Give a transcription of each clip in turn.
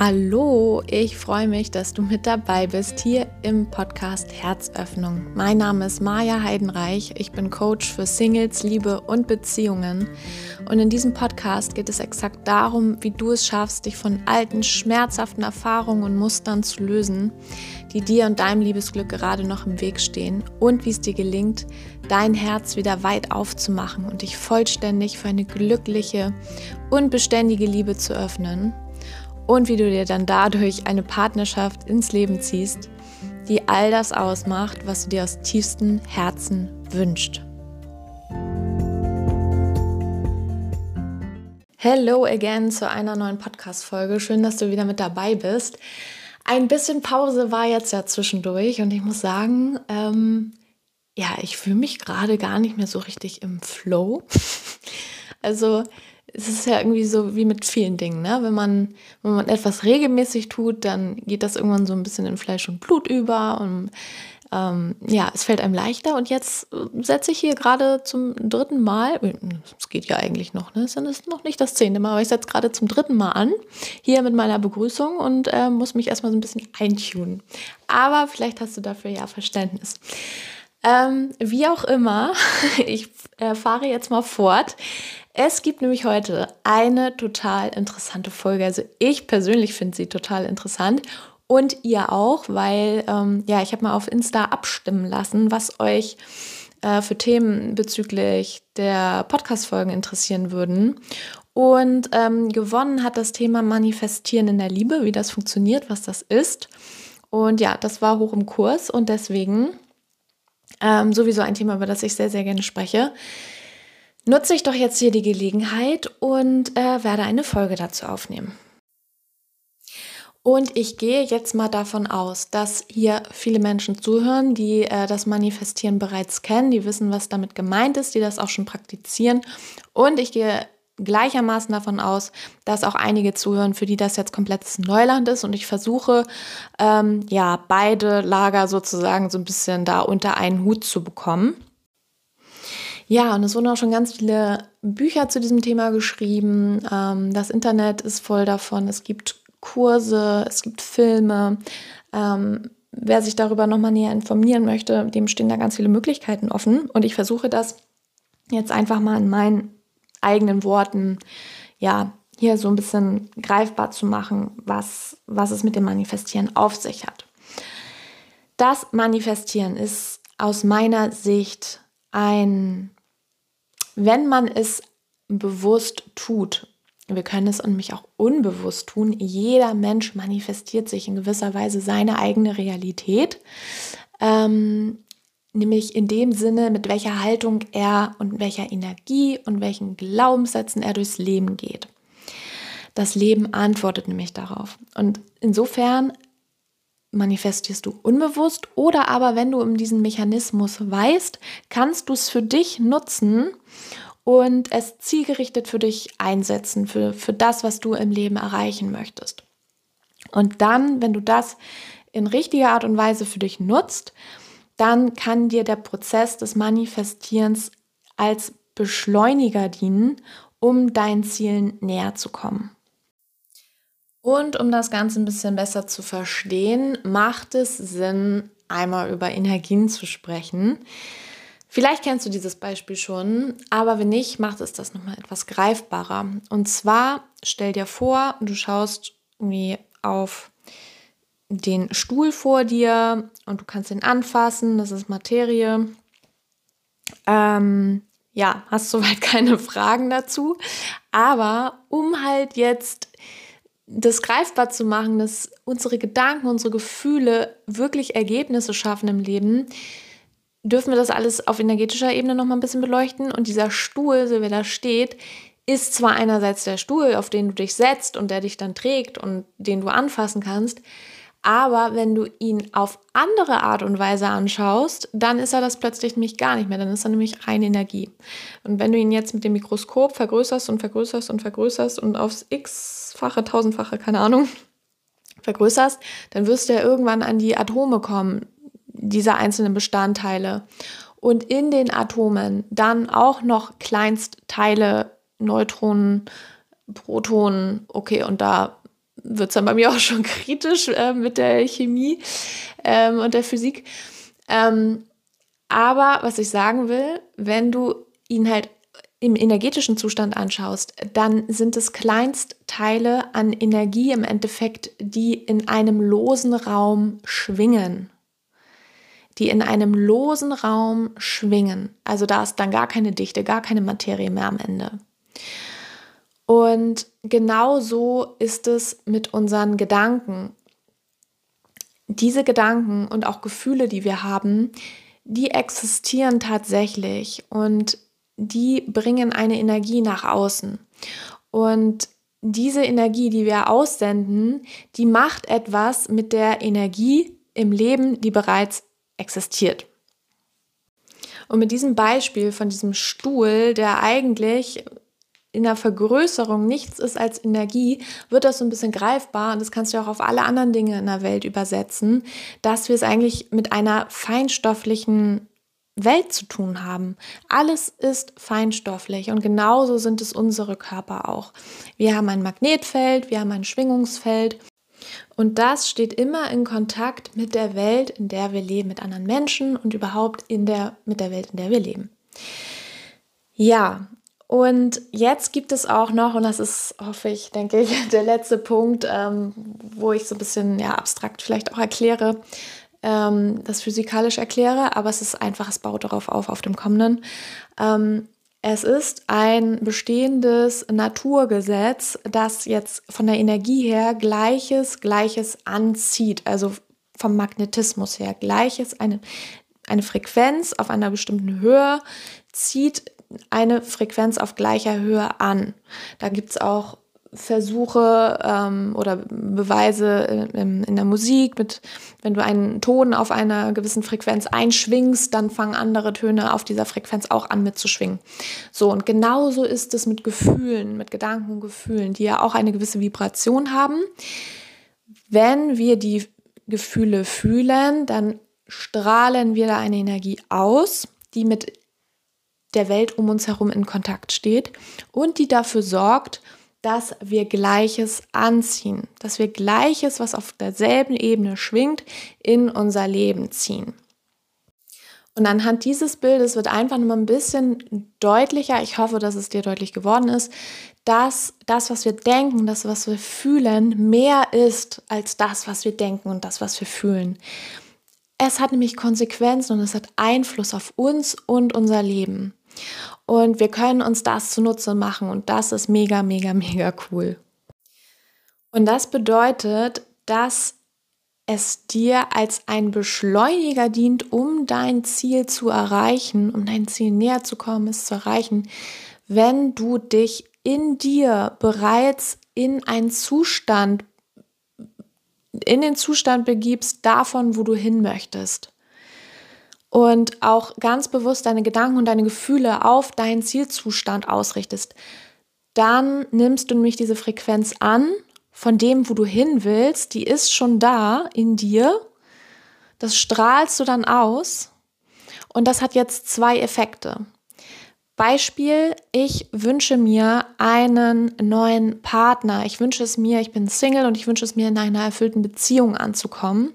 Hallo, ich freue mich, dass du mit dabei bist hier im Podcast Herzöffnung. Mein Name ist Maja Heidenreich. Ich bin Coach für Singles, Liebe und Beziehungen. Und in diesem Podcast geht es exakt darum, wie du es schaffst, dich von alten, schmerzhaften Erfahrungen und Mustern zu lösen, die dir und deinem Liebesglück gerade noch im Weg stehen und wie es dir gelingt, dein Herz wieder weit aufzumachen und dich vollständig für eine glückliche und beständige Liebe zu öffnen und wie du dir dann dadurch eine Partnerschaft ins Leben ziehst, die all das ausmacht, was du dir aus tiefstem Herzen wünschst. Hello again zu einer neuen Podcast-Folge. Schön, dass du wieder mit dabei bist. Ein bisschen Pause war jetzt ja zwischendurch und ich muss sagen, ähm, ja, ich fühle mich gerade gar nicht mehr so richtig im Flow. also es ist ja irgendwie so wie mit vielen Dingen, ne? Wenn man, wenn man etwas regelmäßig tut, dann geht das irgendwann so ein bisschen in Fleisch und Blut über und ähm, ja, es fällt einem leichter. Und jetzt setze ich hier gerade zum dritten Mal, es geht ja eigentlich noch, ne? Es ist noch nicht das zehnte Mal, aber ich setze gerade zum dritten Mal an, hier mit meiner Begrüßung und äh, muss mich erstmal so ein bisschen eintunen. Aber vielleicht hast du dafür ja Verständnis. Ähm, wie auch immer, ich äh, fahre jetzt mal fort. Es gibt nämlich heute eine total interessante Folge. Also ich persönlich finde sie total interessant und ihr auch, weil ähm, ja, ich habe mal auf Insta abstimmen lassen, was euch äh, für Themen bezüglich der Podcast-Folgen interessieren würden. Und ähm, gewonnen hat das Thema Manifestieren in der Liebe, wie das funktioniert, was das ist. Und ja, das war hoch im Kurs und deswegen ähm, sowieso ein Thema, über das ich sehr, sehr gerne spreche nutze ich doch jetzt hier die Gelegenheit und äh, werde eine Folge dazu aufnehmen. Und ich gehe jetzt mal davon aus, dass hier viele Menschen zuhören, die äh, das Manifestieren bereits kennen, die wissen, was damit gemeint ist, die das auch schon praktizieren. Und ich gehe gleichermaßen davon aus, dass auch einige zuhören, für die das jetzt komplettes Neuland ist. Und ich versuche, ähm, ja, beide Lager sozusagen so ein bisschen da unter einen Hut zu bekommen. Ja, und es wurden auch schon ganz viele Bücher zu diesem Thema geschrieben. Ähm, das Internet ist voll davon. Es gibt Kurse, es gibt Filme. Ähm, wer sich darüber nochmal näher informieren möchte, dem stehen da ganz viele Möglichkeiten offen. Und ich versuche das jetzt einfach mal in meinen eigenen Worten, ja, hier so ein bisschen greifbar zu machen, was, was es mit dem Manifestieren auf sich hat. Das Manifestieren ist aus meiner Sicht ein wenn man es bewusst tut, wir können es nämlich auch unbewusst tun, jeder Mensch manifestiert sich in gewisser Weise seine eigene Realität, ähm, nämlich in dem Sinne, mit welcher Haltung er und welcher Energie und welchen Glaubenssätzen er durchs Leben geht. Das Leben antwortet nämlich darauf. Und insofern manifestierst du unbewusst oder aber wenn du um diesen Mechanismus weißt, kannst du es für dich nutzen und es zielgerichtet für dich einsetzen, für, für das, was du im Leben erreichen möchtest. Und dann, wenn du das in richtiger Art und Weise für dich nutzt, dann kann dir der Prozess des Manifestierens als Beschleuniger dienen, um deinen Zielen näher zu kommen. Und um das Ganze ein bisschen besser zu verstehen, macht es Sinn, einmal über Energien zu sprechen. Vielleicht kennst du dieses Beispiel schon, aber wenn nicht, macht es das nochmal etwas greifbarer. Und zwar stell dir vor, du schaust irgendwie auf den Stuhl vor dir und du kannst ihn anfassen, das ist Materie. Ähm, ja, hast soweit keine Fragen dazu. Aber um halt jetzt das greifbar zu machen, dass unsere Gedanken, unsere Gefühle wirklich Ergebnisse schaffen im Leben, dürfen wir das alles auf energetischer Ebene noch mal ein bisschen beleuchten. Und dieser Stuhl, so wie er da steht, ist zwar einerseits der Stuhl, auf den du dich setzt und der dich dann trägt und den du anfassen kannst, aber wenn du ihn auf andere Art und Weise anschaust, dann ist er das plötzlich nämlich gar nicht mehr. Dann ist er nämlich rein Energie. Und wenn du ihn jetzt mit dem Mikroskop vergrößerst und vergrößerst und vergrößerst und aufs x-fache, tausendfache, keine Ahnung, vergrößerst, dann wirst du ja irgendwann an die Atome kommen, dieser einzelnen Bestandteile. Und in den Atomen dann auch noch Kleinstteile, Neutronen, Protonen, okay, und da wird es dann bei mir auch schon kritisch äh, mit der Chemie ähm, und der Physik. Ähm, aber was ich sagen will, wenn du ihn halt im energetischen Zustand anschaust, dann sind es Kleinstteile an Energie im Endeffekt, die in einem losen Raum schwingen. Die in einem losen Raum schwingen. Also da ist dann gar keine Dichte, gar keine Materie mehr am Ende. Und genau so ist es mit unseren Gedanken. Diese Gedanken und auch Gefühle, die wir haben, die existieren tatsächlich und die bringen eine Energie nach außen. Und diese Energie, die wir aussenden, die macht etwas mit der Energie im Leben, die bereits existiert. Und mit diesem Beispiel von diesem Stuhl, der eigentlich in der Vergrößerung nichts ist als Energie, wird das so ein bisschen greifbar und das kannst du auch auf alle anderen Dinge in der Welt übersetzen, dass wir es eigentlich mit einer feinstofflichen Welt zu tun haben. Alles ist feinstofflich und genauso sind es unsere Körper auch. Wir haben ein Magnetfeld, wir haben ein Schwingungsfeld und das steht immer in Kontakt mit der Welt, in der wir leben, mit anderen Menschen und überhaupt in der, mit der Welt, in der wir leben. Ja, und jetzt gibt es auch noch, und das ist, hoffe ich, denke ich, der letzte Punkt, ähm, wo ich so ein bisschen ja, abstrakt vielleicht auch erkläre, ähm, das physikalisch erkläre, aber es ist einfach, es baut darauf auf, auf dem kommenden. Ähm, es ist ein bestehendes Naturgesetz, das jetzt von der Energie her Gleiches, Gleiches anzieht, also vom Magnetismus her Gleiches, eine, eine Frequenz auf einer bestimmten Höhe zieht eine Frequenz auf gleicher Höhe an. Da gibt es auch Versuche ähm, oder Beweise in, in, der Musik, mit, wenn du einen Ton auf einer gewissen Frequenz einschwingst, dann fangen andere Töne auf dieser Frequenz auch an mitzuschwingen. So, und genauso ist es mit Gefühlen, mit Gedanken und Gefühlen, die ja auch eine gewisse Vibration haben. Wenn wir die Gefühle fühlen, dann strahlen wir da eine Energie aus, die mit der Welt um uns herum in Kontakt steht und die dafür sorgt, dass wir Gleiches anziehen, dass wir Gleiches, was auf derselben Ebene schwingt, in unser Leben ziehen. Und anhand dieses Bildes wird einfach nur ein bisschen deutlicher, ich hoffe, dass es dir deutlich geworden ist, dass das, was wir denken, das, was wir fühlen, mehr ist als das, was wir denken und das, was wir fühlen. Es hat nämlich Konsequenzen und es hat Einfluss auf uns und unser Leben. Und wir können uns das zunutze machen und das ist mega, mega, mega cool. Und das bedeutet, dass es dir als ein Beschleuniger dient, um dein Ziel zu erreichen, um dein Ziel näher zu kommen, es zu erreichen, wenn du dich in dir bereits in einen Zustand, in den Zustand begibst davon, wo du hin möchtest und auch ganz bewusst deine Gedanken und deine Gefühle auf deinen Zielzustand ausrichtest, dann nimmst du nämlich diese Frequenz an von dem, wo du hin willst, die ist schon da in dir. Das strahlst du dann aus und das hat jetzt zwei Effekte. Beispiel, ich wünsche mir einen neuen Partner. Ich wünsche es mir, ich bin Single und ich wünsche es mir, in einer erfüllten Beziehung anzukommen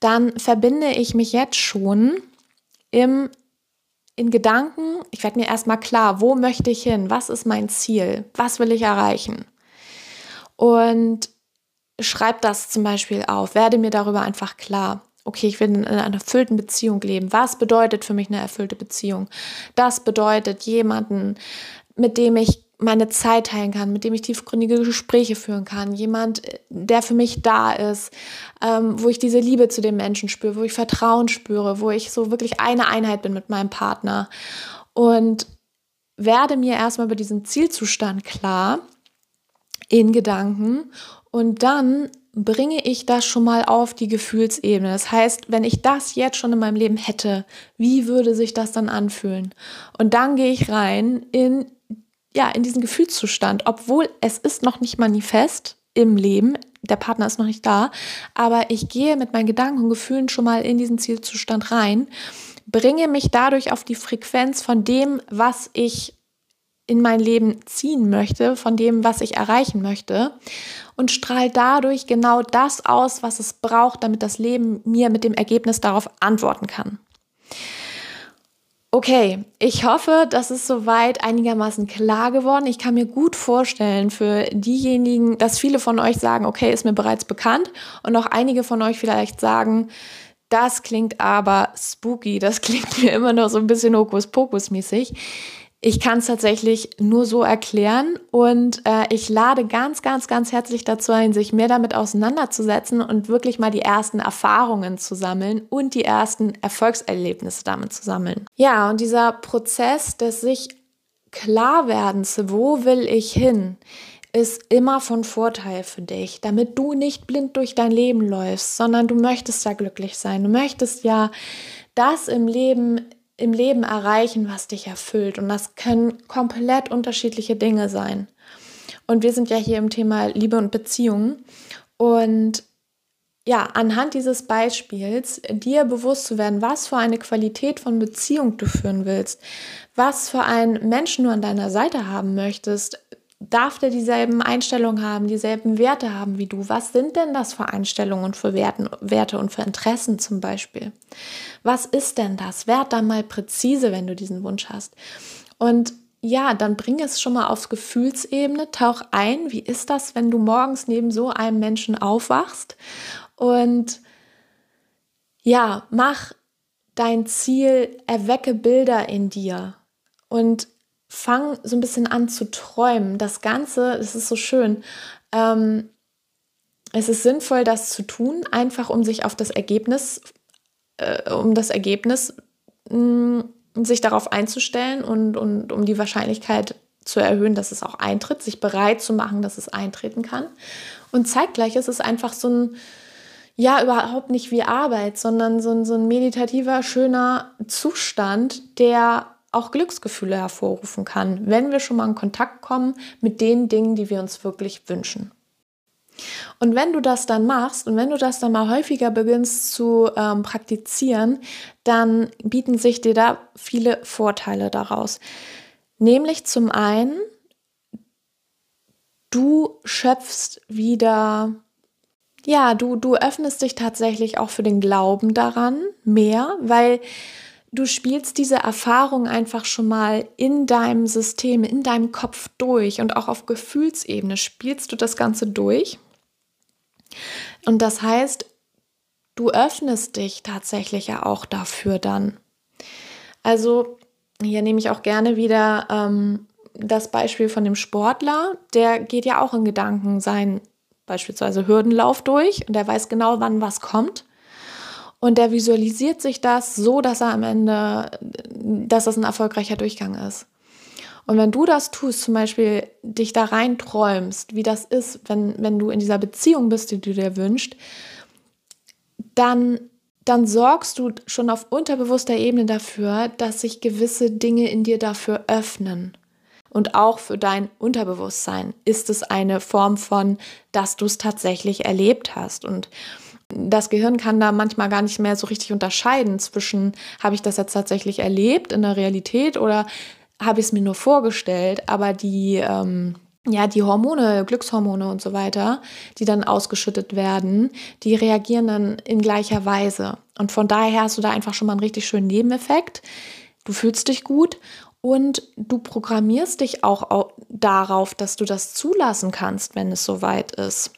dann verbinde ich mich jetzt schon im, in Gedanken, ich werde mir erstmal klar, wo möchte ich hin, was ist mein Ziel, was will ich erreichen. Und schreib das zum Beispiel auf, werde mir darüber einfach klar. Okay, ich will in einer erfüllten Beziehung leben. Was bedeutet für mich eine erfüllte Beziehung? Das bedeutet jemanden, mit dem ich meine Zeit teilen kann, mit dem ich tiefgründige Gespräche führen kann, jemand, der für mich da ist, ähm, wo ich diese Liebe zu dem Menschen spüre, wo ich Vertrauen spüre, wo ich so wirklich eine Einheit bin mit meinem Partner und werde mir erstmal über diesen Zielzustand klar in Gedanken und dann bringe ich das schon mal auf die Gefühlsebene. Das heißt, wenn ich das jetzt schon in meinem Leben hätte, wie würde sich das dann anfühlen? Und dann gehe ich rein in ja, in diesen Gefühlszustand, obwohl es ist noch nicht manifest im Leben, der Partner ist noch nicht da, aber ich gehe mit meinen Gedanken und Gefühlen schon mal in diesen Zielzustand rein, bringe mich dadurch auf die Frequenz von dem, was ich in mein Leben ziehen möchte, von dem, was ich erreichen möchte und strahle dadurch genau das aus, was es braucht, damit das Leben mir mit dem Ergebnis darauf antworten kann. Okay, ich hoffe, das ist soweit einigermaßen klar geworden. Ich kann mir gut vorstellen für diejenigen, dass viele von euch sagen, okay, ist mir bereits bekannt und auch einige von euch vielleicht sagen, das klingt aber spooky, das klingt mir immer noch so ein bisschen Hokuspokus-mäßig. Ich kann es tatsächlich nur so erklären und äh, ich lade ganz, ganz, ganz herzlich dazu ein, sich mehr damit auseinanderzusetzen und wirklich mal die ersten Erfahrungen zu sammeln und die ersten Erfolgserlebnisse damit zu sammeln. Ja, und dieser Prozess des sich Klarwerdens, wo will ich hin, ist immer von Vorteil für dich, damit du nicht blind durch dein Leben läufst, sondern du möchtest ja glücklich sein. Du möchtest ja das im Leben im Leben erreichen, was dich erfüllt. Und das können komplett unterschiedliche Dinge sein. Und wir sind ja hier im Thema Liebe und Beziehungen. Und ja, anhand dieses Beispiels dir bewusst zu werden, was für eine Qualität von Beziehung du führen willst, was für einen Menschen du an deiner Seite haben möchtest, darf der dieselben Einstellungen haben, dieselben Werte haben wie du? Was sind denn das für Einstellungen für Werten, Werte und für Interessen zum Beispiel? Was ist denn das? Werd da mal präzise, wenn du diesen Wunsch hast. Und ja, dann bring es schon mal aufs Gefühlsebene, tauch ein. Wie ist das, wenn du morgens neben so einem Menschen aufwachst? Und ja, mach dein Ziel, erwecke Bilder in dir und fang so ein bisschen an zu träumen. Das Ganze, es ist so schön. Ähm, es ist sinnvoll, das zu tun, einfach um sich auf das Ergebnis, äh, um das Ergebnis, mh, mm, sich darauf einzustellen und, und um die Wahrscheinlichkeit zu erhöhen, dass es auch eintritt, sich bereit zu machen, dass es eintreten kann. Und zeitgleich ist es einfach so ein, ja, überhaupt nicht wie Arbeit, sondern so ein, so ein meditativer, schöner Zustand, der auch Glücksgefühle hervorrufen kann, wenn wir schon mal in Kontakt kommen mit den Dingen, die wir uns wirklich wünschen. Und wenn du das dann machst und wenn du das dann mal häufiger beginnst zu ähm, praktizieren, dann bieten sich dir da viele Vorteile daraus. Nämlich zum einen, du schöpfst wieder, ja, du, du öffnest dich tatsächlich auch für den Glauben daran mehr, weil du spielst diese Erfahrung einfach schon mal in deinem System, in deinem Kopf durch und auch auf Gefühlsebene spielst du das Ganze durch. Und das heißt, du öffnest dich tatsächlich ja auch dafür dann. Also hier nehme ich auch gerne wieder ähm, das Beispiel von dem Sportler, der geht ja auch in Gedanken sein beispielsweise Hürdenlauf durch und der weiß genau, wann was kommt. Und der visualisiert sich das so, dass er am Ende, dass das ein erfolgreicher Durchgang ist. Und wenn du das tust, zum Beispiel dich da rein träumst, wie das ist, wenn, wenn du in dieser Beziehung bist, die du dir wünschst, dann, dann sorgst du schon auf unterbewusster Ebene dafür, dass sich gewisse Dinge in dir dafür öffnen. Und auch für dein Unterbewusstsein ist es eine Form von, dass du es tatsächlich erlebt hast. Und das Gehirn kann da manchmal gar nicht mehr so richtig unterscheiden zwischen, habe ich das jetzt tatsächlich erlebt in der Realität oder habe ich es mir nur vorgestellt, aber die, ähm, ja, die Hormone, Glückshormone und so weiter, die dann ausgeschüttet werden, die reagieren dann in gleicher Weise. Und von daher hast du da einfach schon mal einen richtig schönen Nebeneffekt. Du fühlst dich gut und du programmierst dich auch darauf, dass du das zulassen kannst, wenn es soweit ist.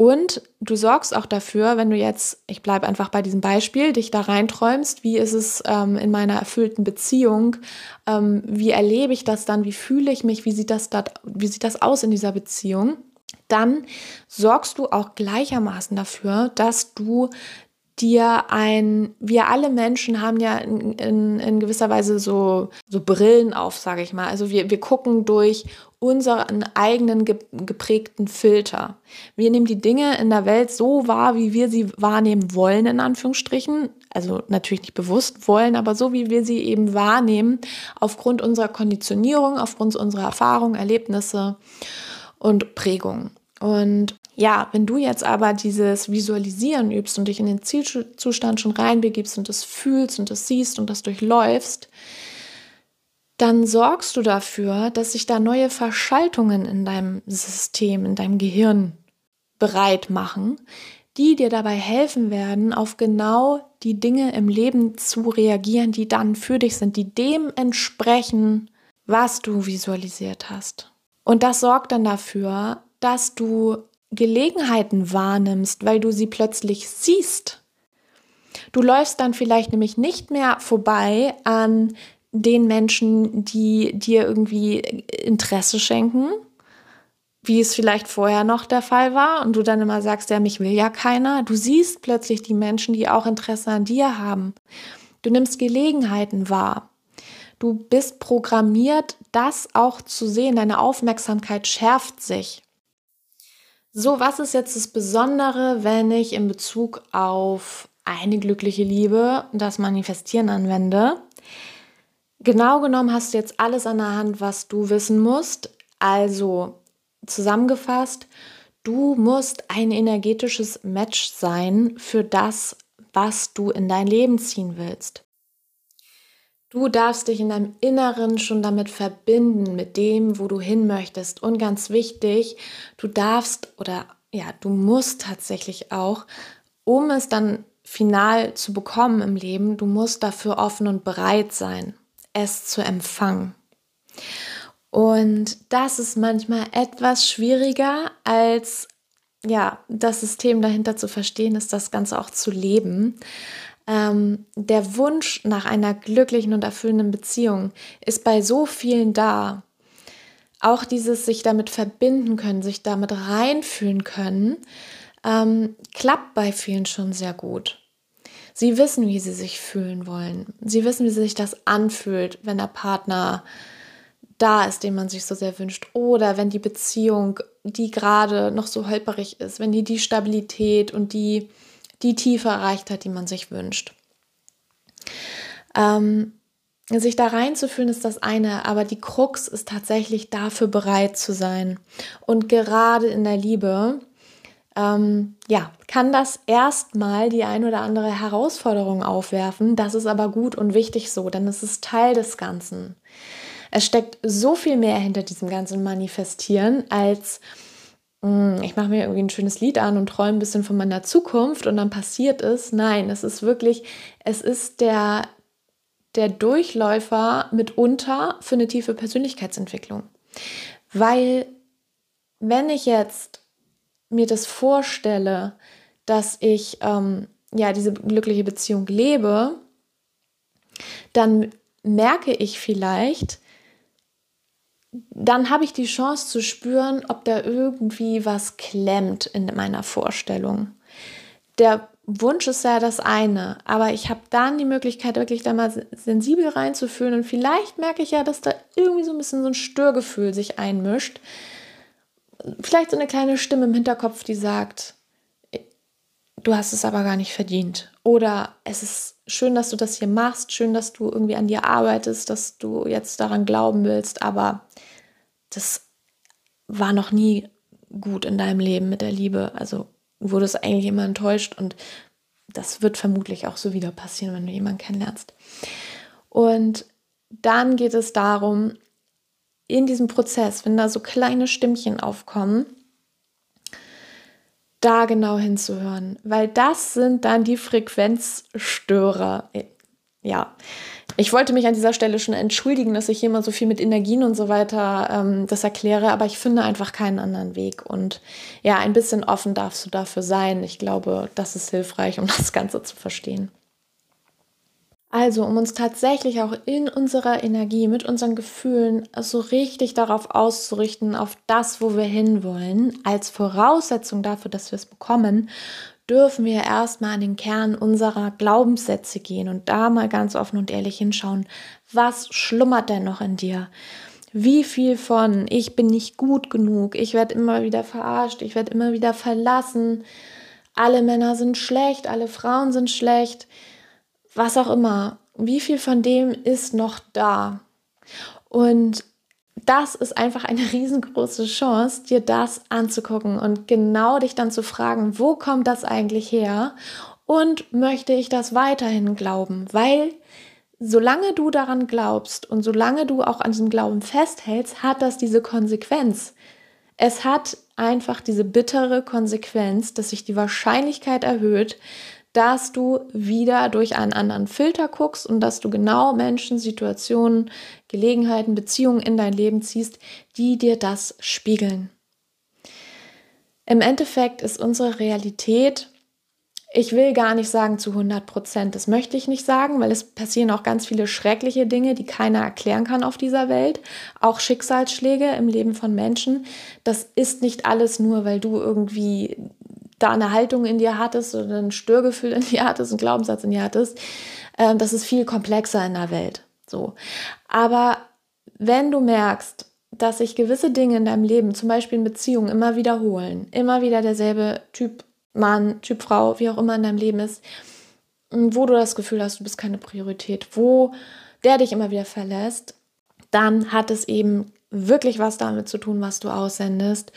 Und du sorgst auch dafür, wenn du jetzt, ich bleibe einfach bei diesem Beispiel, dich da reinträumst, wie ist es ähm, in meiner erfüllten Beziehung, ähm, wie erlebe ich das dann, wie fühle ich mich, wie sieht, das dat, wie sieht das aus in dieser Beziehung, dann sorgst du auch gleichermaßen dafür, dass du dir ein, wir alle Menschen haben ja in, in, in gewisser Weise so, so Brillen auf, sage ich mal. Also wir, wir gucken durch unseren eigenen geprägten Filter. Wir nehmen die Dinge in der Welt so wahr, wie wir sie wahrnehmen wollen, in Anführungsstrichen. Also natürlich nicht bewusst wollen, aber so, wie wir sie eben wahrnehmen, aufgrund unserer Konditionierung, aufgrund unserer Erfahrungen, Erlebnisse und Prägungen. Und ja, wenn du jetzt aber dieses Visualisieren übst und dich in den Zielzustand schon reinbegibst und das fühlst und das siehst und das durchläufst, dann sorgst du dafür, dass sich da neue Verschaltungen in deinem System, in deinem Gehirn bereit machen, die dir dabei helfen werden, auf genau die Dinge im Leben zu reagieren, die dann für dich sind, die dem entsprechen, was du visualisiert hast. Und das sorgt dann dafür, dass du Gelegenheiten wahrnimmst, weil du sie plötzlich siehst. Du läufst dann vielleicht nämlich nicht mehr vorbei an den Menschen, die dir irgendwie Interesse schenken, wie es vielleicht vorher noch der Fall war und du dann immer sagst, ja, mich will ja keiner. Du siehst plötzlich die Menschen, die auch Interesse an dir haben. Du nimmst Gelegenheiten wahr. Du bist programmiert, das auch zu sehen. Deine Aufmerksamkeit schärft sich. So, was ist jetzt das Besondere, wenn ich in Bezug auf eine glückliche Liebe das Manifestieren anwende? Genau genommen hast du jetzt alles an der Hand, was du wissen musst. Also zusammengefasst, du musst ein energetisches Match sein für das, was du in dein Leben ziehen willst. Du darfst dich in deinem Inneren schon damit verbinden, mit dem, wo du hin möchtest. Und ganz wichtig, du darfst oder ja, du musst tatsächlich auch, um es dann final zu bekommen im Leben, du musst dafür offen und bereit sein, es zu empfangen. Und das ist manchmal etwas schwieriger als ja, das System dahinter zu verstehen ist, das Ganze auch zu leben. Ähm, der Wunsch nach einer glücklichen und erfüllenden Beziehung ist bei so vielen da. Auch dieses sich damit verbinden können, sich damit reinfühlen können, ähm, klappt bei vielen schon sehr gut. Sie wissen, wie sie sich fühlen wollen. Sie wissen, wie sich das anfühlt, wenn der Partner da ist, den man sich so sehr wünscht. Oder wenn die Beziehung, die gerade noch so holperig ist, wenn die die Stabilität und die die Tiefe erreicht hat, die man sich wünscht. Ähm, sich da reinzufühlen ist das eine, aber die Krux ist tatsächlich dafür bereit zu sein. Und gerade in der Liebe, ähm, ja, kann das erstmal die ein oder andere Herausforderung aufwerfen. Das ist aber gut und wichtig so, denn es ist Teil des Ganzen. Es steckt so viel mehr hinter diesem ganzen Manifestieren als hm, ich mache mir irgendwie ein schönes Lied an und träume ein bisschen von meiner Zukunft und dann passiert es. Nein, es ist wirklich, es ist der, der Durchläufer mitunter für eine tiefe Persönlichkeitsentwicklung. Weil wenn ich jetzt mir das vorstelle, dass ich ähm, ja diese glückliche Beziehung lebe, dann merke ich vielleicht, dann habe ich die Chance zu spüren, ob da irgendwie was klemmt in meiner Vorstellung. Der Wunsch ist ja das eine, aber ich habe dann die Möglichkeit, wirklich da mal sensibel reinzufühlen und vielleicht merke ich ja, dass da irgendwie so ein bisschen so ein Störgefühl sich einmischt. Vielleicht so eine kleine Stimme im Hinterkopf, die sagt, du hast es aber gar nicht verdient. Oder es ist schön, dass du das hier machst, schön, dass du irgendwie an dir arbeitest, dass du jetzt daran glauben willst, aber das war noch nie gut in deinem Leben mit der Liebe. Also wurde es eigentlich immer enttäuscht und das wird vermutlich auch so wieder passieren, wenn du jemanden kennenlernst. Und dann geht es darum, in diesem Prozess, wenn da so kleine Stimmchen aufkommen, da genau hinzuhören, weil das sind dann die Frequenzstörer. Ja, ich wollte mich an dieser Stelle schon entschuldigen, dass ich hier immer so viel mit Energien und so weiter ähm, das erkläre, aber ich finde einfach keinen anderen Weg. Und ja, ein bisschen offen darfst du dafür sein. Ich glaube, das ist hilfreich, um das Ganze zu verstehen. Also, um uns tatsächlich auch in unserer Energie, mit unseren Gefühlen so richtig darauf auszurichten, auf das, wo wir hinwollen, als Voraussetzung dafür, dass wir es bekommen, dürfen wir erstmal an den Kern unserer Glaubenssätze gehen und da mal ganz offen und ehrlich hinschauen, was schlummert denn noch in dir? Wie viel von ich bin nicht gut genug, ich werde immer wieder verarscht, ich werde immer wieder verlassen, alle Männer sind schlecht, alle Frauen sind schlecht, was auch immer, wie viel von dem ist noch da? Und das ist einfach eine riesengroße Chance, dir das anzugucken und genau dich dann zu fragen, wo kommt das eigentlich her und möchte ich das weiterhin glauben? Weil solange du daran glaubst und solange du auch an diesem Glauben festhältst, hat das diese Konsequenz. Es hat einfach diese bittere Konsequenz, dass sich die Wahrscheinlichkeit erhöht, dass du wieder durch einen anderen Filter guckst und dass du genau Menschen, Situationen, Gelegenheiten, Beziehungen in dein Leben ziehst, die dir das spiegeln. Im Endeffekt ist unsere Realität ich will gar nicht sagen zu 100 Prozent, das möchte ich nicht sagen, weil es passieren auch ganz viele schreckliche Dinge, die keiner erklären kann auf dieser Welt. Auch Schicksalsschläge im Leben von Menschen. Das ist nicht alles nur, weil du irgendwie da eine Haltung in dir hattest oder ein Störgefühl in dir hattest, einen Glaubenssatz in dir hattest. Ähm, das ist viel komplexer in der Welt. So. Aber wenn du merkst, dass sich gewisse Dinge in deinem Leben, zum Beispiel in Beziehungen, immer wiederholen, immer wieder derselbe Typ Mann, Typ Frau, wie auch immer in deinem Leben ist, wo du das Gefühl hast, du bist keine Priorität, wo der dich immer wieder verlässt, dann hat es eben wirklich was damit zu tun, was du aussendest.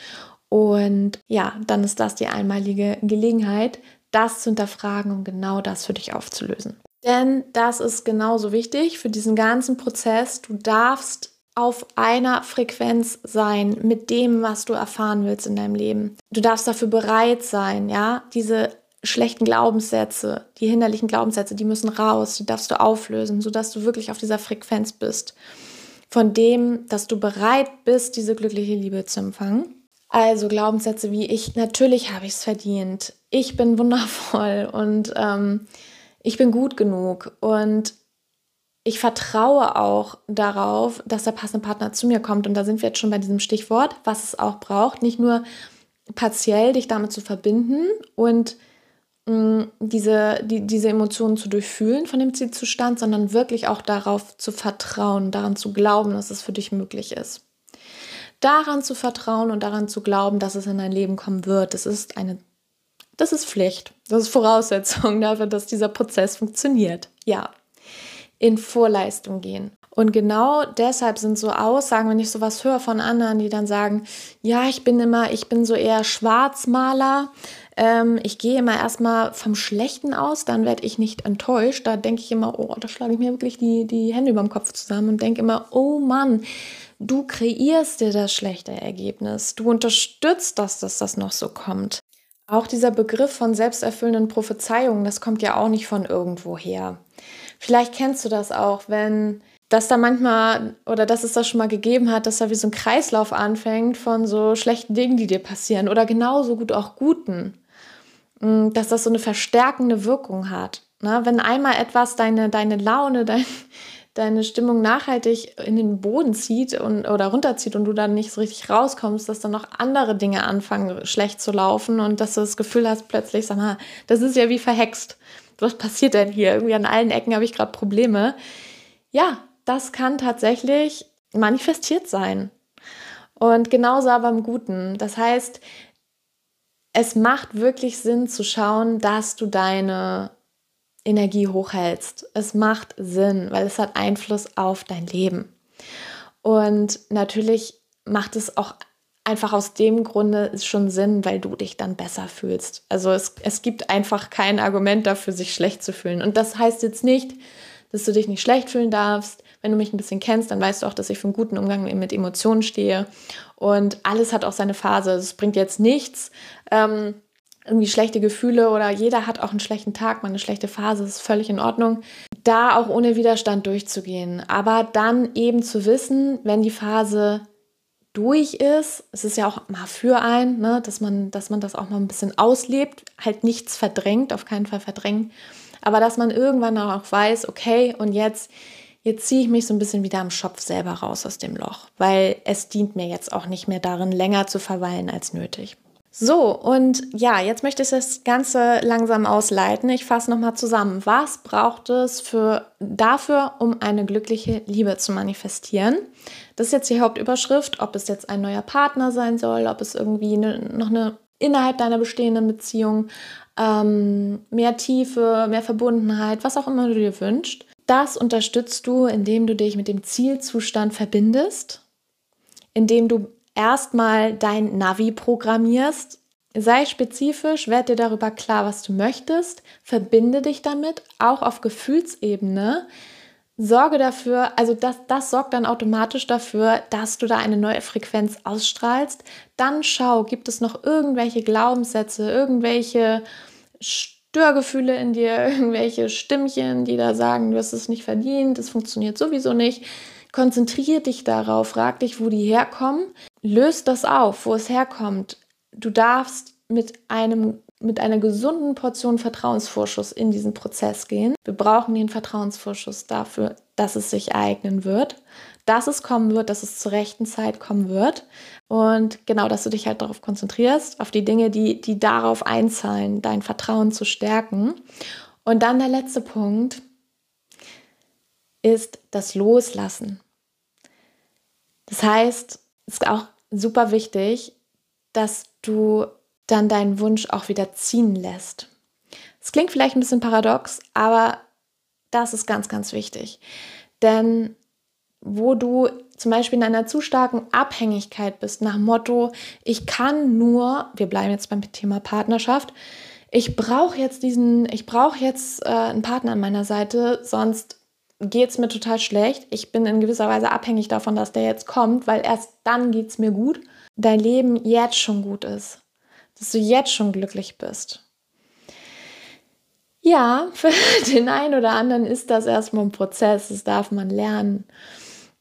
Und ja, dann ist das die einmalige Gelegenheit, das zu hinterfragen und genau das für dich aufzulösen. Denn das ist genauso wichtig für diesen ganzen Prozess. Du darfst auf einer Frequenz sein mit dem, was du erfahren willst in deinem Leben. Du darfst dafür bereit sein, ja, diese schlechten Glaubenssätze, die hinderlichen Glaubenssätze, die müssen raus, die darfst du auflösen, sodass du wirklich auf dieser Frequenz bist. Von dem, dass du bereit bist, diese glückliche Liebe zu empfangen. Also Glaubenssätze wie ich, natürlich habe ich es verdient, ich bin wundervoll und ähm, ich bin gut genug und ich vertraue auch darauf, dass der passende Partner zu mir kommt. Und da sind wir jetzt schon bei diesem Stichwort, was es auch braucht. Nicht nur partiell dich damit zu verbinden und mh, mm, diese, die, diese Emotionen zu durchfühlen von dem Zielzustand, sondern wirklich auch darauf zu vertrauen, daran zu glauben, dass es für dich möglich ist. Daran zu vertrauen und daran zu glauben, dass es in dein Leben kommen wird, das ist eine, das ist Pflicht. Das ist Voraussetzung dafür, dass dieser Prozess funktioniert. Ja, in Vorleistung gehen. Und genau deshalb sind so Aussagen, wenn ich sowas höre von anderen, die dann sagen, ja, ich bin immer, ich bin so eher Schwarzmaler, ähm, ich gehe immer erstmal vom Schlechten aus, dann werde ich nicht enttäuscht. Da denke ich immer, oh, da schlage ich mir wirklich die, die Hände über dem Kopf zusammen und denke immer, oh Mann, du kreierst dir das schlechte Ergebnis. Du unterstützt das, dass das noch so kommt. Auch dieser Begriff von selbsterfüllenden Prophezeiungen, das kommt ja auch nicht von irgendwo her. Vielleicht kennst du das auch, wenn das da manchmal oder dass es das schon mal gegeben hat, dass da wie so ein Kreislauf anfängt von so schlechten Dingen, die dir passieren oder genauso gut auch guten. Mm, dass das so eine verstärkende Wirkung hat. Ne? Wenn einmal etwas deine, deine Laune, dein, deine Stimmung nachhaltig in den Boden zieht und, oder runterzieht und du dann nicht so richtig rauskommst, dass dann noch andere Dinge anfangen schlecht zu laufen und dass du das Gefühl hast, plötzlich, sag mal, das ist ja wie verhext was passiert denn hier? Irgendwie an allen Ecken habe ich gerade Probleme. Ja, das kann tatsächlich manifestiert sein. Und genauso aber im Guten. Das heißt, es macht wirklich Sinn zu schauen, dass du deine Energie hochhältst. Es macht Sinn, weil es hat Einfluss auf dein Leben. Und natürlich macht es auch einfach aus dem Grunde schon Sinn, weil du dich dann besser fühlst. Also es, es gibt einfach kein Argument dafür, sich schlecht zu fühlen. Und das heißt jetzt nicht, dass du dich nicht schlecht fühlen darfst. Wenn du mich ein bisschen kennst, dann weißt du auch, dass ich für einen guten Umgang mit Emotionen stehe. Und alles hat auch seine Phase. Es bringt jetzt nichts, ähm, irgendwie schlechte Gefühle oder jeder hat auch einen schlechten Tag, mal eine schlechte Phase, ist völlig in Ordnung. Da auch ohne Widerstand durchzugehen. Aber dann eben zu wissen, wenn die Phase durch ist. Es ist ja auch mal für einen, ne, dass, man, dass man das auch mal ein bisschen auslebt, halt nichts verdrängt, auf keinen Fall verdrängen. Aber dass man irgendwann auch weiß, okay, und jetzt, jetzt ziehe ich mich so ein bisschen wieder am Schopf selber raus aus dem Loch, weil es dient mir jetzt auch nicht mehr darin, länger zu verweilen als nötig. So, und ja, jetzt möchte ich das Ganze langsam ausleiten. Ich fasse nochmal zusammen. Was braucht es für, dafür, um eine glückliche Liebe zu manifestieren? Das ist jetzt die Hauptüberschrift, ob es jetzt ein neuer Partner sein soll, ob es irgendwie eine, noch eine innerhalb deiner bestehenden Beziehung ähm, mehr Tiefe, mehr Verbundenheit, was auch immer du dir wünschst. Das unterstützt du, indem du dich mit dem Zielzustand verbindest, indem du erstmal dein Navi programmierst. Sei spezifisch, werd dir darüber klar, was du möchtest, verbinde dich damit, auch auf Gefühlsebene. sorge dafür, also das, das sorgt dann automatisch dafür, dass du da eine neue Frequenz ausstrahlst. Dann schau, gibt es noch irgendwelche Glaubenssätze, irgendwelche Störgefühle in dir, irgendwelche Stimmchen, die da sagen, du hast es nicht verdient, es funktioniert sowieso nicht. Konzentriere dich darauf, frag dich, wo die herkommen, löst das auf, wo es herkommt. Du darfst mit einem mit einer gesunden Portion Vertrauensvorschuss in diesen Prozess gehen. Wir brauchen den Vertrauensvorschuss dafür, dass es sich eignen wird, dass es kommen wird, dass es zur rechten Zeit kommen wird. Und genau, dass du dich halt darauf konzentrierst, auf die Dinge, die, die darauf einzahlen, dein Vertrauen zu stärken. Und dann der letzte Punkt ist das Loslassen. Das heißt, es ist auch super wichtig, dass du dann deinen Wunsch auch wieder ziehen lässt. Es klingt vielleicht ein bisschen paradox, aber das ist ganz, ganz wichtig. Denn wo du zum Beispiel in einer zu starken Abhängigkeit bist, nach Motto, ich kann nur, wir bleiben jetzt beim Thema Partnerschaft, ich brauche jetzt diesen, ich brauche jetzt äh, einen Partner an meiner Seite, sonst geht es mir total schlecht. Ich bin in gewisser Weise abhängig davon, dass der jetzt kommt, weil erst dann geht es mir gut. Dein Leben jetzt schon gut ist dass du jetzt schon glücklich bist. Ja, für den einen oder anderen ist das erstmal ein Prozess, das darf man lernen.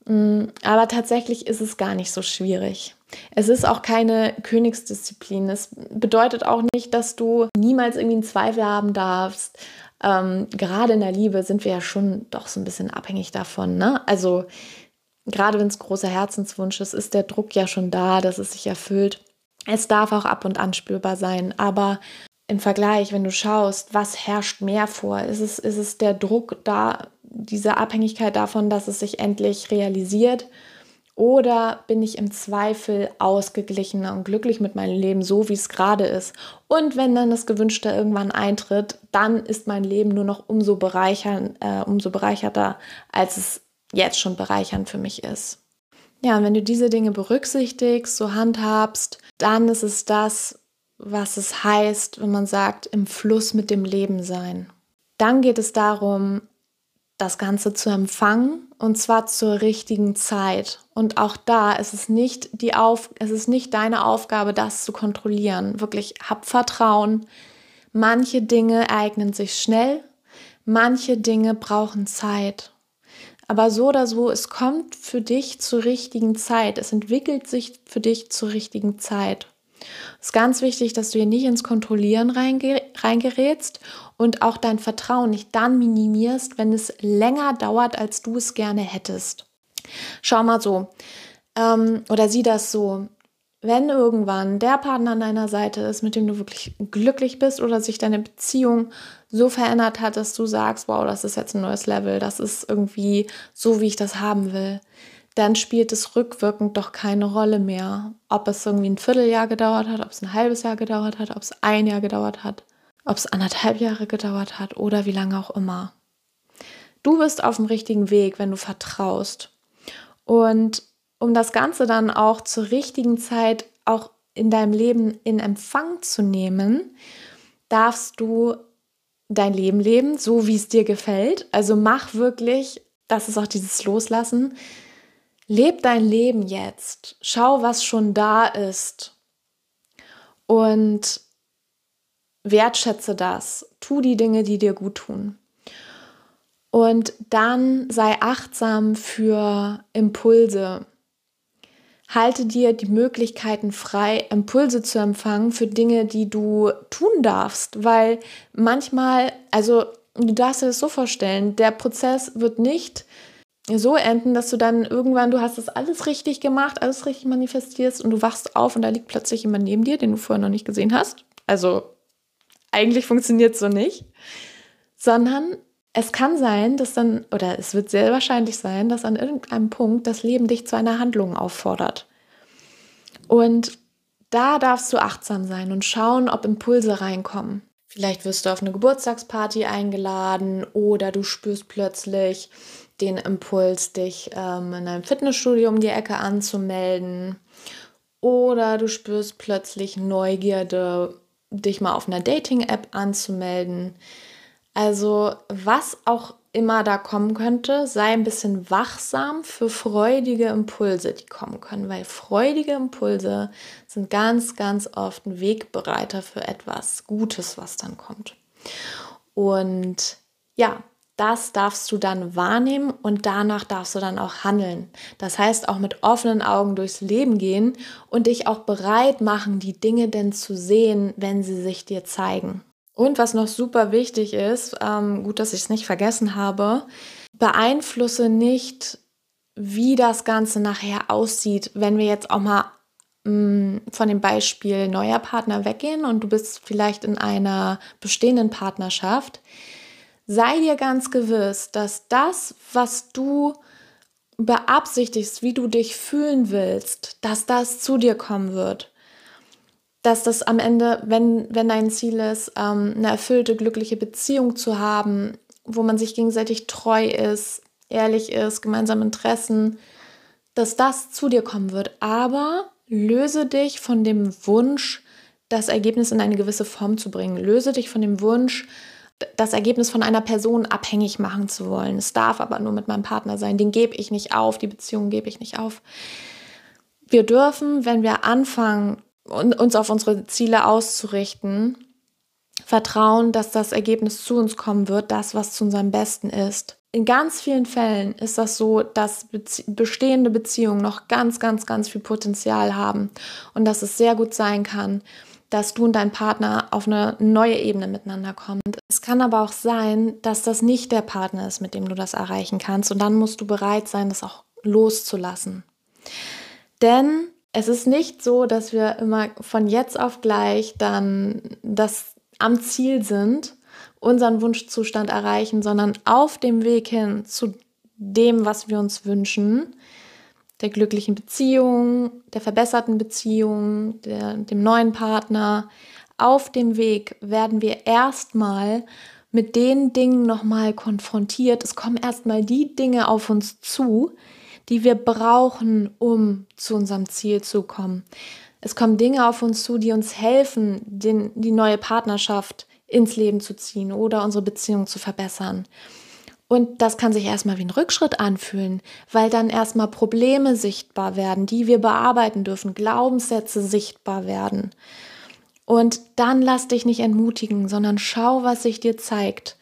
Mm, aber tatsächlich ist es gar nicht so schwierig. Es ist auch keine Königsdisziplin. Es bedeutet auch nicht, dass du niemals irgendwie einen Zweifel haben darfst. Ähm, gerade in der Liebe sind wir ja schon doch so ein bisschen abhängig davon. Ne? Also gerade wenn es großer Herzenswunsch ist, ist der Druck ja schon da, dass es sich erfüllt. Es darf auch ab und an spürbar sein, aber im Vergleich, wenn du schaust, was herrscht mehr vor? Ist es, ist es der Druck da, diese Abhängigkeit davon, dass es sich endlich realisiert? Oder bin ich im Zweifel ausgeglichener und glücklich mit meinem Leben, so wie es gerade ist? Und wenn dann das Gewünschte irgendwann eintritt, dann ist mein Leben nur noch umso, äh, umso bereicherter, als es jetzt schon bereichernd für mich ist. Ja, und wenn du diese Dinge berücksichtigst, so handhabst, dann ist es das, was es heißt, wenn man sagt, im Fluss mit dem Leben sein. Dann geht es darum, das Ganze zu empfangen und zwar zur richtigen Zeit. Und auch da ist es nicht die Auf, es ist nicht deine Aufgabe, das zu kontrollieren. Wirklich hab Vertrauen. Manche Dinge eignen sich schnell, manche Dinge brauchen Zeit. Aber so oder so, es kommt für dich zur richtigen Zeit. Es entwickelt sich für dich zur richtigen Zeit. Es ist ganz wichtig, dass du hier nicht ins Kontrollieren reingerätst und auch dein Vertrauen nicht dann minimierst, wenn es länger dauert, als du es gerne hättest. Schau mal so ähm, oder sieh das so wenn irgendwann der Partner an deiner Seite ist, mit dem du wirklich glücklich bist oder sich deine Beziehung so verändert hat, dass du sagst, wow, das ist jetzt ein neues Level, das ist irgendwie so, wie ich das haben will, dann spielt es rückwirkend doch keine Rolle mehr, ob es irgendwie ein Vierteljahr gedauert hat, ob es ein halbes Jahr gedauert hat, ob es ein Jahr gedauert hat, ob es anderthalb Jahre gedauert hat oder wie lange auch immer. Du bist auf dem richtigen Weg, wenn du vertraust. Und um das Ganze dann auch zur richtigen Zeit auch in deinem Leben in Empfang zu nehmen, darfst du dein Leben leben, so wie es dir gefällt. Also mach wirklich, das ist auch dieses Loslassen. Leb dein Leben jetzt. Schau, was schon da ist. Und wertschätze das. Tu die Dinge, die dir gut tun. Und dann sei achtsam für Impulse, halte dir die Möglichkeiten frei, Impulse zu empfangen für Dinge, die du tun darfst, weil manchmal, also du darfst dir das so vorstellen, der Prozess wird nicht so enden, dass du dann irgendwann, du hast das alles richtig gemacht, alles richtig manifestierst und du wachst auf und da liegt plötzlich jemand neben dir, den du vorher noch nicht gesehen hast. Also eigentlich funktioniert es so nicht, sondern es kann sein, dass dann, oder es wird sehr wahrscheinlich sein, dass an irgendeinem Punkt das Leben dich zu einer Handlung auffordert. Und da darfst du achtsam sein und schauen, ob Impulse reinkommen. Vielleicht wirst du auf eine Geburtstagsparty eingeladen oder du spürst plötzlich den Impuls, dich ähm, in einem Fitnessstudio um die Ecke anzumelden. Oder du spürst plötzlich Neugierde, dich mal auf einer Dating-App anzumelden. Also was auch immer da kommen könnte, sei ein bisschen wachsam für freudige Impulse, die kommen können, weil freudige Impulse sind ganz, ganz oft ein Wegbereiter für etwas Gutes, was dann kommt. Und ja, das darfst du dann wahrnehmen und danach darfst du dann auch handeln. Das heißt, auch mit offenen Augen durchs Leben gehen und dich auch bereit machen, die Dinge denn zu sehen, wenn sie sich dir zeigen. Und was noch super wichtig ist, ähm, gut, dass ich es nicht vergessen habe, beeinflusse nicht, wie das Ganze nachher aussieht, wenn wir jetzt auch mal mh, mm, von dem Beispiel neuer Partner weggehen und du bist vielleicht in einer bestehenden Partnerschaft. Sei dir ganz gewiss, dass das, was du beabsichtigst, wie du dich fühlen willst, dass das zu dir kommen wird dass das am Ende, wenn, wenn dein Ziel ist, ähm, eine erfüllte, glückliche Beziehung zu haben, wo man sich gegenseitig treu ist, ehrlich ist, gemeinsame Interessen, dass das zu dir kommen wird. Aber löse dich von dem Wunsch, das Ergebnis in eine gewisse Form zu bringen. Löse dich von dem Wunsch, das Ergebnis von einer Person abhängig machen zu wollen. Es darf aber nur mit meinem Partner sein. Den gebe ich nicht auf, die Beziehung gebe ich nicht auf. Wir dürfen, wenn wir anfangen, uns auf unsere Ziele auszurichten, vertrauen, dass das Ergebnis zu uns kommen wird, das, was zu unserem Besten ist. In ganz vielen Fällen ist das so, dass bestehende Beziehungen noch ganz, ganz, ganz viel Potenzial haben und dass es sehr gut sein kann, dass du und dein Partner auf eine neue Ebene miteinander kommt. Es kann aber auch sein, dass das nicht der Partner ist, mit dem du das erreichen kannst und dann musst du bereit sein, das auch loszulassen. Denn es ist nicht so, dass wir immer von jetzt auf gleich dann das am Ziel sind, unseren Wunschzustand erreichen, sondern auf dem Weg hin zu dem, was wir uns wünschen, der glücklichen Beziehung, der verbesserten Beziehung, der, dem neuen Partner, auf dem Weg werden wir erstmal mit den Dingen nochmal konfrontiert. Es kommen erstmal die Dinge auf uns zu, die wir brauchen, um zu unserem Ziel zu kommen. Es kommen Dinge auf uns zu, die uns helfen, den, die neue Partnerschaft ins Leben zu ziehen oder unsere Beziehung zu verbessern. Und das kann sich erstmal wie ein Rückschritt anfühlen, weil dann erstmal Probleme sichtbar werden, die wir bearbeiten dürfen, Glaubenssätze sichtbar werden. Und dann lass dich nicht entmutigen, sondern schau, was sich dir zeigt.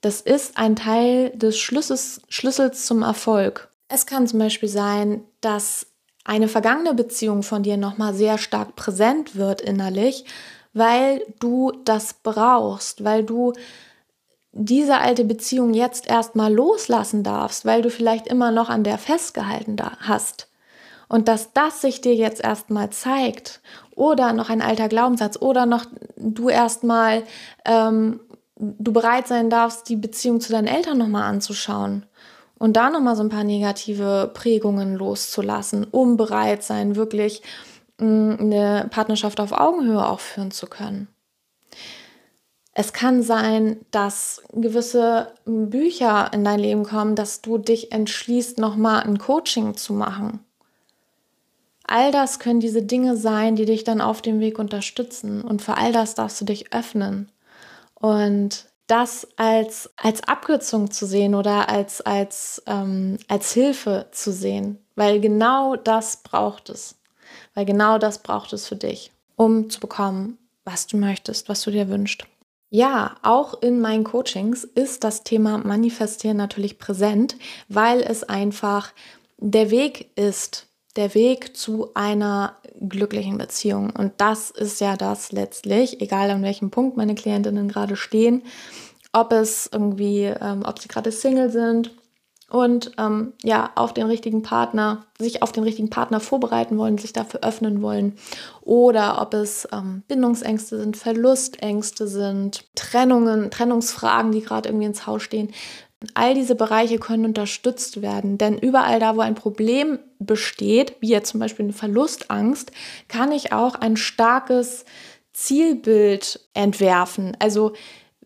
Das ist ein Teil des Schlüssels, Schlüssels zum Erfolg. Es kann zum Beispiel sein, dass eine vergangene Beziehung von dir nochmal sehr stark präsent wird innerlich, weil du das brauchst, weil du diese alte Beziehung jetzt erstmal loslassen darfst, weil du vielleicht immer noch an der festgehalten hast. Und dass das sich dir jetzt erstmal zeigt oder noch ein alter Glaubenssatz oder noch du erstmal ähm, du bereit sein darfst, die Beziehung zu deinen Eltern nochmal anzuschauen und da nochmal so ein paar negative Prägungen loszulassen, um bereit sein, wirklich mm, eine Partnerschaft auf Augenhöhe auch führen zu können. Es kann sein, dass gewisse Bücher in dein Leben kommen, dass du dich entschließt, nochmal ein Coaching zu machen. All das können diese Dinge sein, die dich dann auf dem Weg unterstützen. Und für all das darfst du dich öffnen. Und das als, als Abkürzung zu sehen oder als, als, ähm, als Hilfe zu sehen, weil genau das braucht es. Weil genau das braucht es für dich, um zu bekommen, was du möchtest, was du dir wünschst. Ja, auch in meinen Coachings ist das Thema Manifestieren natürlich präsent, weil es einfach der Weg ist, der Weg zu einer glücklichen Beziehung. Und das ist ja das letztlich, egal an welchem Punkt meine Klientinnen gerade stehen, ob es irgendwie, ähm, ob sie gerade Single sind und ähm, ja, auf den richtigen Partner, sich auf den richtigen Partner vorbereiten wollen, sich dafür öffnen wollen. Oder ob es ähm, Bindungsängste sind, Verlustängste sind, Trennungen, Trennungsfragen, die gerade irgendwie ins Haus stehen. All diese Bereiche können unterstützt werden, denn überall da, wo ein Problem besteht, wie jetzt zum Beispiel eine Verlustangst, kann ich auch ein starkes Zielbild entwerfen. Also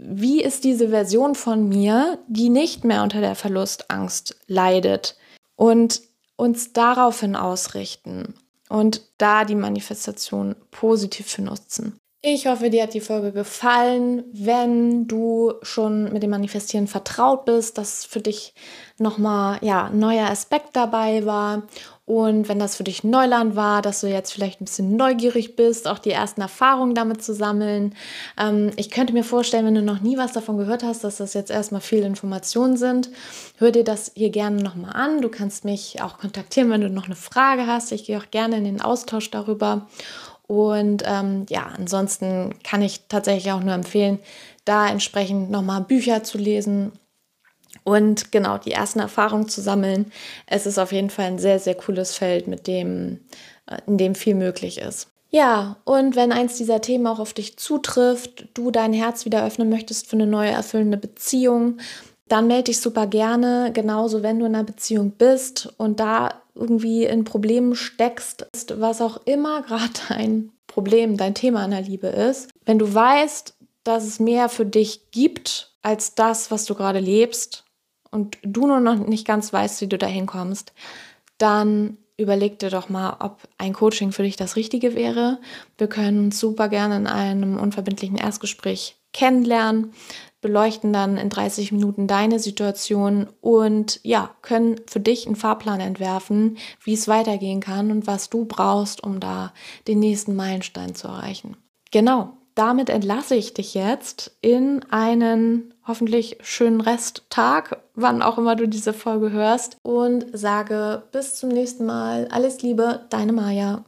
wie ist diese Version von mir, die nicht mehr unter der Verlustangst leidet und uns daraufhin ausrichten und da die Manifestation positiv für nutzen. Ich hoffe, dir hat die Folge gefallen. Wenn du schon mit dem Manifestieren vertraut bist, dass für dich nochmal ja, ein neuer Aspekt dabei war und wenn das für dich Neuland war, dass du jetzt vielleicht ein bisschen neugierig bist, auch die ersten Erfahrungen damit zu sammeln. Ähm, ich könnte mir vorstellen, wenn du noch nie was davon gehört hast, dass das jetzt erstmal viele Informationen sind. Hör dir das hier gerne nochmal an. Du kannst mich auch kontaktieren, wenn du noch eine Frage hast. Ich gehe auch gerne in den Austausch darüber. Und ähm, ja, ansonsten kann ich tatsächlich auch nur empfehlen, da entsprechend nochmal Bücher zu lesen und genau die ersten Erfahrungen zu sammeln. Es ist auf jeden Fall ein sehr, sehr cooles Feld, mit dem, äh, in dem viel möglich ist. Ja, und wenn eins dieser Themen auch auf dich zutrifft, du dein Herz wieder öffnen möchtest für eine neue erfüllende Beziehung, dann melde dich super gerne. Genauso, wenn du in einer Beziehung bist und da irgendwie in Problemen steckst, was auch immer gerade dein Problem, dein Thema in der Liebe ist. Wenn du weißt, dass es mehr für dich gibt als das, was du gerade lebst und du nur noch nicht ganz weißt, wie du da hinkommst, dann überleg dir doch mal, ob ein Coaching für dich das Richtige wäre. Wir können uns super gerne in einem unverbindlichen Erstgespräch kennenlernen beleuchten dann in 30 Minuten deine Situation und ja, können für dich einen Fahrplan entwerfen, wie es weitergehen kann und was du brauchst, um da den nächsten Meilenstein zu erreichen. Genau, damit entlasse ich dich jetzt in einen hoffentlich schönen Resttag, wann auch immer du diese Folge hörst und sage bis zum nächsten Mal. Alles Liebe, deine Maja.